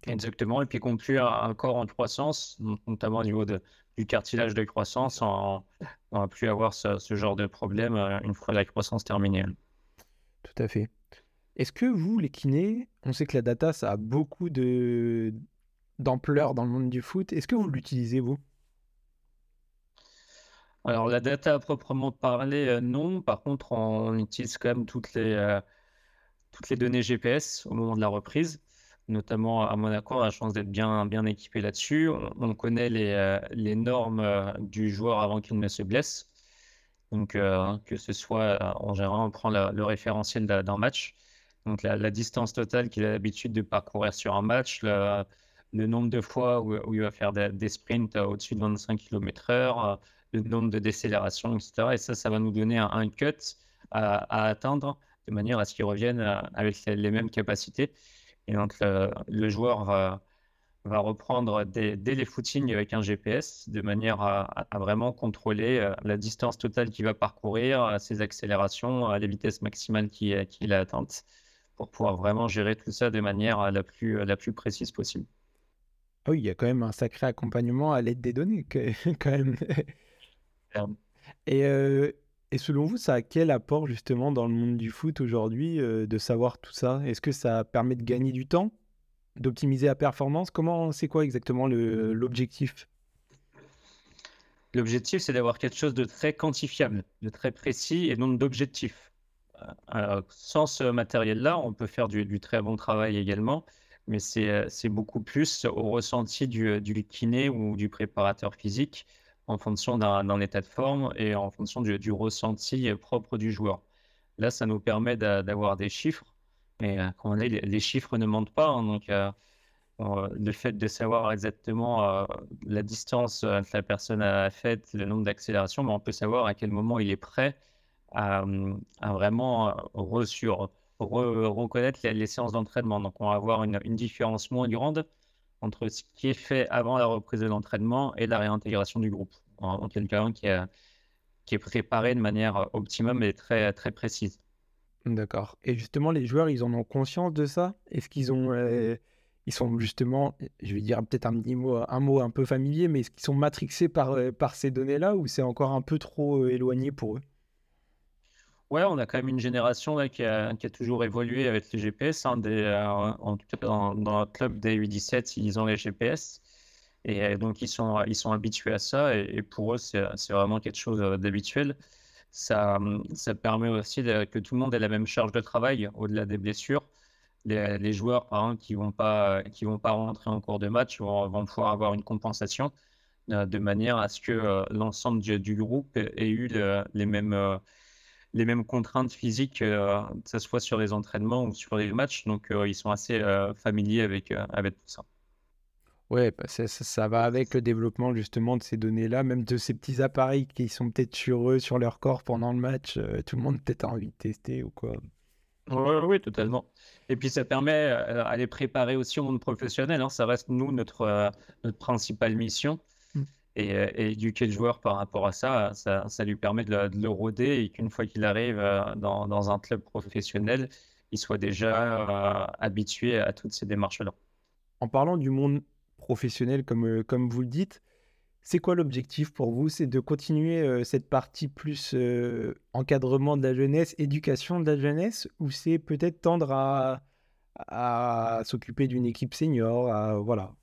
Exactement, et puis conclure un corps en croissance, notamment au niveau de, du cartilage de croissance, on ne va plus avoir ce, genre de problème euh, une fois la croissance terminée. Tout à fait. Est-ce que vous, les kinés, on sait que la data, ça a beaucoup de d'ampleur dans le monde du foot. Est-ce que vous l'utilisez, vous? Alors, la data à proprement parler, euh, non. Par contre, on utilise quand même toutes les, euh, toutes les données GPS au moment de la reprise notamment à Monaco, on a la chance d'être bien, bien équipé là-dessus. On, connaît les, euh, les normes du joueur avant qu'il ne se blesse. Donc, que ce soit, en général, on prend le référentiel d'un match. Donc, la, distance totale qu'il a l'habitude de parcourir sur un match, le, nombre de fois où, il va faire des, sprints au-dessus de 25 km/h, le nombre de décélérations, etc. Et ça, ça va nous donner un, cut à, atteindre de manière à ce qu'il revienne avec les mêmes capacités. Et donc, le, joueur va, reprendre dès, les footings avec un GPS de manière à, vraiment contrôler euh, la distance totale qu'il va parcourir, euh, ses accélérations, les vitesses maximales qu'il a atteintes pour pouvoir vraiment gérer tout ça de manière la plus précise possible. Ah oui, il y a quand même un sacré accompagnement à l'aide des données, quand même. Et, euh, et selon vous, ça a quel apport justement dans le monde du foot aujourd'hui euh, de savoir tout ça? Est-ce que ça permet de gagner du temps, d'optimiser la performance? Comment, c'est quoi exactement l'objectif? L'objectif, c'est d'avoir quelque chose de très quantifiable, de très précis et non d'objectif. Euh, sans ce matériel-là, on peut faire du, très bon travail également, mais c'est beaucoup plus au ressenti du, du kiné ou du préparateur physique en fonction d'un état de forme et en fonction du, ressenti propre du joueur. Là, ça nous permet d'avoir des chiffres, mais euh, on les, chiffres ne mentent pas. Hein, donc, euh, le fait de savoir exactement euh, la distance que la personne a faite, le nombre d'accélérations, on peut savoir à quel moment il est prêt à, vraiment reconnaître les, séances d'entraînement. Donc, on va avoir une, différence moins grande entre ce qui est fait avant la reprise de l'entraînement et la réintégration du groupe. En, quelqu'un qui, qui est préparé de manière optimum et très, très précise. D'accord. Et justement, les joueurs, ils en ont conscience de ça? Est-ce qu'ils ont, euh, ils sont justement, je vais dire peut-être un mot, un mot un peu familier, mais est-ce qu'ils sont matrixés par, euh, par ces données-là ou c'est encore un peu trop euh, éloigné pour eux? Ouais, on a quand même une génération qui, a, toujours évolué avec les GPS. Hein, euh, en dans, le club des U17, ils ont les GPS. Et euh, donc, ils sont, habitués à ça. Et, pour eux, c'est vraiment quelque chose euh, d'habituel. Ça, permet aussi que tout le monde ait la même charge de travail au-delà des blessures. Les, joueurs, qui ne vont, pas, rentrer en cours de match vont pouvoir avoir une compensation de manière à ce que l'ensemble du, groupe ait eu les mêmes les mêmes contraintes physiques, euh, que ce soit sur les entraînements ou sur les matchs. Donc, euh, ils sont assez euh, familiers avec, avec tout ça. Ouais, bah, ça, ça, va avec le développement justement de ces données-là, même de ces petits appareils qui sont peut-être sur eux, sur leur corps pendant le match. tout le monde peut-être a envie de tester ou quoi. Oui, oui, totalement. Et puis ça permet à les préparer aussi au monde professionnel. Hein. Ça reste nous notre, notre principale mission. Euh, et, éduquer le joueur par rapport à ça, ça, lui permet de, le rôder et qu'une fois qu'il arrive euh, dans, un club professionnel, il soit déjà euh, habitué à toutes ces démarches-là. En parlant du monde professionnel, comme, vous le dites, c'est quoi l'objectif pour vous? C'est de continuer cette partie plus encadrement de la jeunesse, éducation de la jeunesse, ou c'est peut-être tendre à, s'occuper d'une équipe senior, voilà,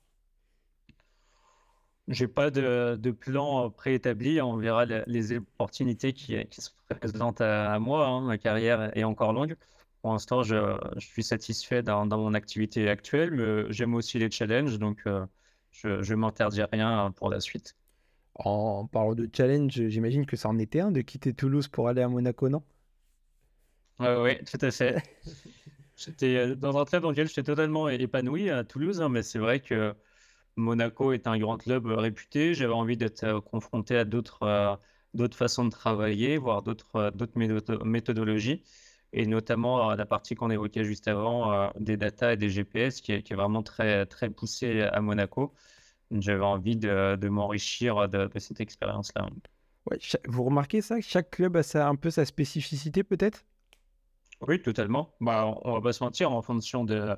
j'ai pas de, de, plan euh, préétabli. On verra les, opportunités qui, qui, se présentent à, moi. Hein. Ma carrière est encore longue. Pour l'instant, je, je, suis satisfait dans, dans, mon activité actuelle, mais j'aime aussi les challenges, donc euh, je ne m'interdis rien pour la suite. En parlant de challenge, j'imagine que ça en était un de quitter Toulouse pour aller à Monaco, non? Oui, tout à fait. J'étais euh, dans un club dans lequel j'étais totalement épanoui à Toulouse, hein, mais c'est vrai que Monaco est un grand club euh, réputé. J'avais envie d'être euh, confronté à d'autres euh, d'autres façons de travailler, voire d'autres d'autres méthodologies, et notamment la partie qu'on évoquait juste avant des data et des GPS, qui est, qui est vraiment très très poussée à Monaco. J'avais envie de, de m'enrichir de, cette expérience-là. Ouais, vous remarquez ça? Chaque club a un peu sa spécificité peut-être? Oui, totalement. Bah, on va pas se mentir, en fonction de,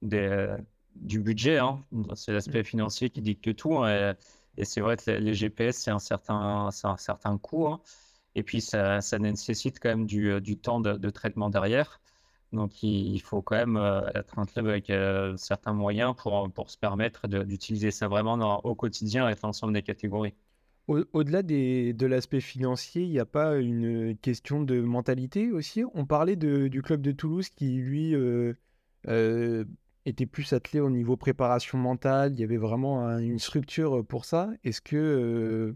de, du budget. Hein. C'est l'aspect mmh. financier qui dicte tout. Hein, et, c'est vrai que les GPS, c'est un certain, un certain coût. Hein. Et puis, ça, ça, nécessite quand même du, du temps de, traitement derrière. Donc, il, faut quand même euh, être un club avec euh, certains moyens pour, pour se permettre d'utiliser ça vraiment au quotidien avec l'ensemble des catégories. Au-delà de l'aspect financier, il n'y a pas une question de mentalité aussi? On parlait de, du club de Toulouse qui, lui, euh, était plus attelé au niveau préparation mentale, il y avait vraiment une structure pour ça? Est-ce que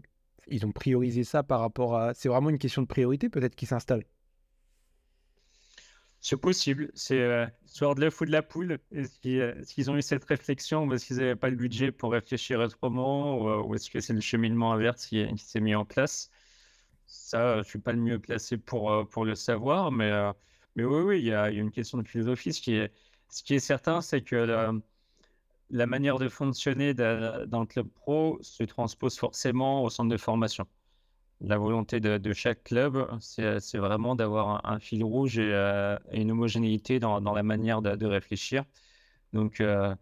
ils ont priorisé ça par rapport à... C'est vraiment une question de priorité peut-être qui s'installe? C'est possible. C'est euh, soit de l'œuf ou de la poule. Est-ce qu'ils ont eu cette réflexion parce qu'ils n'avaient pas le budget pour réfléchir autrement ou, est-ce que c'est le cheminement inverse qui, s'est mis en place? Ça, je suis pas le mieux placé pour, pour le savoir, mais, mais oui, oui, il y, a, y a une question de philosophie qui est ce qui est certain, c'est que la, manière de fonctionner d'un club pro se transpose forcément au centre de formation. La volonté de, chaque club, c'est vraiment d'avoir un, fil rouge et, euh, une homogénéité dans, la manière de, réfléchir. Donc, euh,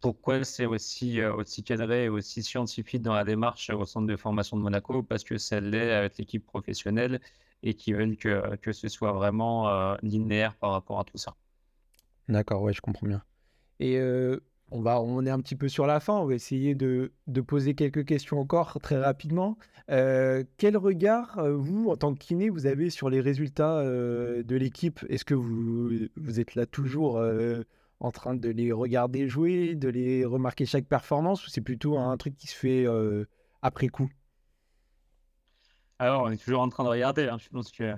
pourquoi c'est aussi, aussi cadré et aussi scientifique dans la démarche au centre de formation de Monaco? Parce que ça l'est avec l'équipe professionnelle et qui veulent que, que ce soit vraiment linéaire par rapport à tout ça. D'accord, ouais, je comprends bien. Et on, va, on est un petit peu sur la fin, on va essayer de, poser quelques questions encore très rapidement. quel regard, vous, en tant que kiné, vous avez sur les résultats de l'équipe? Est-ce que vous, vous êtes là toujours en train de les regarder jouer, de les remarquer chaque performance, ou c'est plutôt un truc qui se fait après coup? Alors, on est toujours en train de regarder. Hein. Je pense que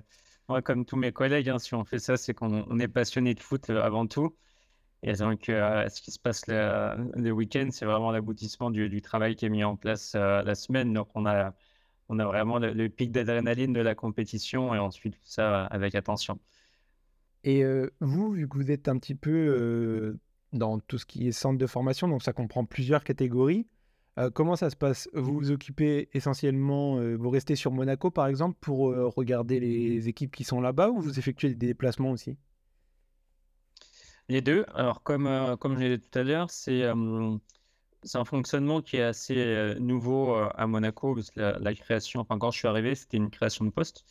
moi, comme tous mes collègues, hein, si on fait ça, c'est qu'on est passionné de foot avant tout. Et donc, euh, ce qui se passe le, week-end, c'est vraiment l'aboutissement du, travail qui est mis en place euh, la semaine. Donc, on a, on a vraiment le, pic d'adrénaline de la compétition et ensuite tout ça euh, avec attention. Et vous, vu que vous êtes un petit peu dans tout ce qui est centre de formation, donc ça comprend plusieurs catégories, comment ça se passe? Vous vous occupez essentiellement, vous restez sur Monaco par exemple pour regarder les équipes qui sont là-bas ou vous effectuez des déplacements aussi? Les deux. Alors, comme, euh, comme je l'ai dit tout à l'heure, c'est euh, un fonctionnement qui est assez euh, nouveau à Monaco, parce que la, création, enfin, quand je suis arrivé, c'était une création de poste.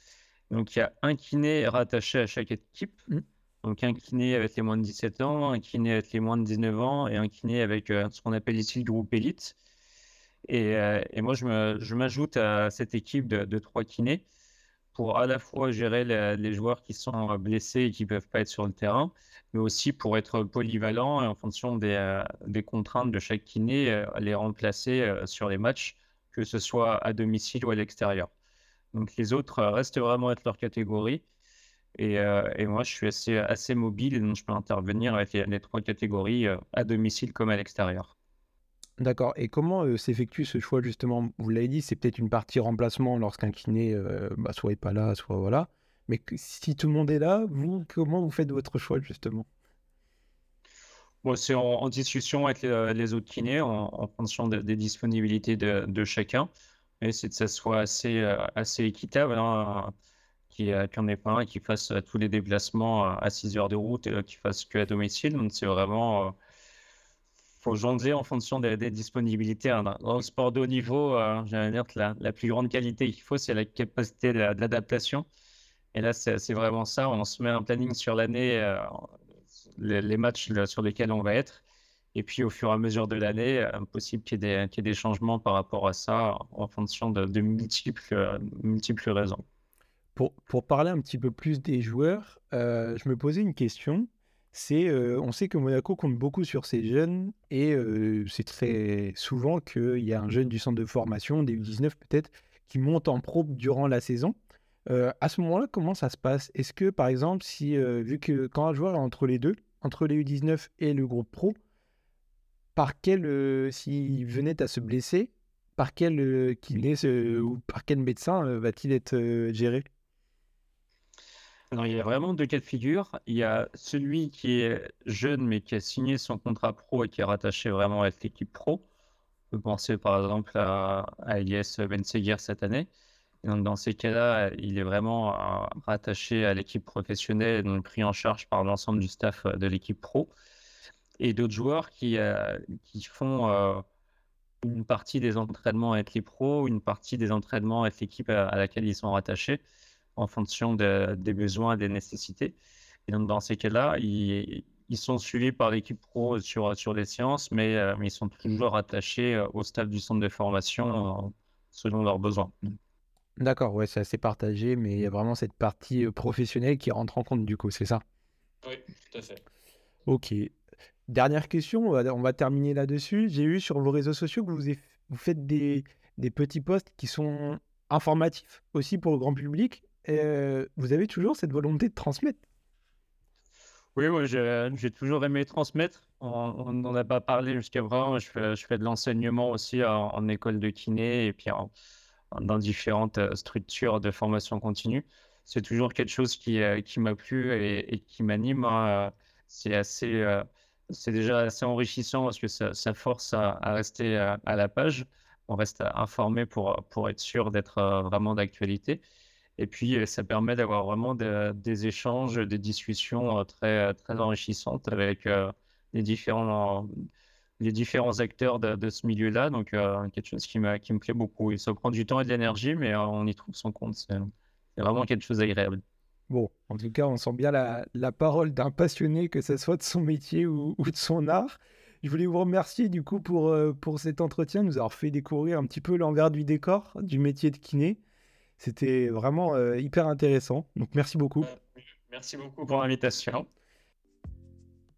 Donc, il y a un kiné rattaché à chaque équipe. Mmh. Donc, un kiné avec les moins de 17 ans, un kiné avec les moins de 19 ans et un kiné avec ce qu'on appelle ici le groupe élite. Et, et moi, je m'ajoute à cette équipe de, trois kinés pour à la fois gérer les, joueurs qui sont euh, blessés et qui ne peuvent pas être sur le terrain, mais aussi pour être polyvalent et en fonction des, euh, des contraintes de chaque kiné, euh, les remplacer sur les matchs, que ce soit à domicile ou à l'extérieur. Donc les autres restent vraiment être leur catégorie. Et, et, moi, je suis assez, assez mobile, donc je peux intervenir avec les trois catégories à domicile comme à l'extérieur. D'accord. Et comment s'effectue ce choix justement? Vous l'avez dit, c'est peut-être une partie remplacement lorsqu'un kiné bah, soit est pas là, soit voilà. Mais si tout le monde est là, vous, comment vous faites votre choix justement? Bon, C'est en, discussion avec les, autres kinés en, fonction des disponibilités de, chacun. Et c'est que ça soit assez, assez équitable, hein, qu'il n'y en ait pas un qui fasse tous les déplacements à 6 heures de route et qui fasse que à domicile. Donc c'est vraiment faut jongler en fonction des, disponibilités. Hein. Dans le sport de haut niveau, euh, j'allais dire que la, plus grande qualité qu'il faut, c'est la capacité de, l'adaptation. Et là, c'est vraiment ça. On se met un planning sur l'année, euh, les, matchs sur lesquels on va être. Et puis, au fur et à mesure de l'année, euh, possible qu'il y, ait des changements par rapport à ça en fonction de, multiples, multiples raisons. Pour, pour, parler un petit peu plus des joueurs, je me posais une question on sait que Monaco compte beaucoup sur ses jeunes et c'est très souvent qu'il y a un jeune du centre de formation, des U19 peut-être, qui monte en pro durant la saison. à ce moment-là, comment ça se passe? Est-ce que par exemple, si vu que quand un joueur est entre les deux, entre les U19 et le groupe pro, par quel, s'il venait à se blesser, par quel est ou par quel médecin va-t-il être géré? Il y a vraiment deux cas de figure. Il y a celui qui est jeune mais qui a signé son contrat pro et qui est rattaché vraiment à l'équipe pro. On peut penser par exemple à, Elias Benseguer cette année. dans ces cas-là, il est vraiment euh, rattaché à l'équipe professionnelle donc pris en charge par l'ensemble du staff euh, de l'équipe pro. Et d'autres joueurs qui, euh, font une partie des entraînements avec les pros, une partie des entraînements avec l'équipe à laquelle ils sont rattachés en fonction des besoins et des nécessités. Et donc, dans ces cas-là, ils, sont suivis par l'équipe pro sur, sur les séances, mais, euh, mais, ils sont toujours attachés euh, au staff du centre de formation euh, selon leurs besoins. D'accord, ouais, c'est assez partagé, mais il y a vraiment cette partie professionnelle qui rentre en compte du coup, c'est ça? Oui, tout à fait. Ok. Dernière question, on va, terminer là-dessus. J'ai vu sur vos réseaux sociaux que vous, vous faites des, des petits posts qui sont informatifs aussi pour le grand public vous avez toujours cette volonté de transmettre? Oui, moi j'ai toujours aimé transmettre. On n'en a pas parlé jusqu'à vraiment. Je fais, de l'enseignement aussi en, école de kiné et puis dans différentes structures de formation continue. C'est toujours quelque chose qui, qui m'a plu et, qui m'anime. Hein. C'est assez, c'est déjà assez enrichissant parce que ça, ça force à, à, rester à la page. On reste informé pour, pour être sûr d'être vraiment d'actualité. Et puis, ça permet d'avoir vraiment des échanges, des discussions très, très enrichissantes avec les différents les différents acteurs de, ce milieu-là. Donc, quelque chose qui, qui me plaît beaucoup. Et ça prend du temps et de l'énergie, mais on y trouve son compte. C'est vraiment quelque chose d'agréable. Bon, en tout cas, on sent bien la, parole d'un passionné, que ce soit de son métier ou, de son art. Je voulais vous remercier du coup pour, euh, pour cet entretien, nous avoir fait découvrir un petit peu l'envers du décor du métier de kiné. C'était vraiment euh, hyper intéressant. Donc merci beaucoup. Merci beaucoup pour l'invitation.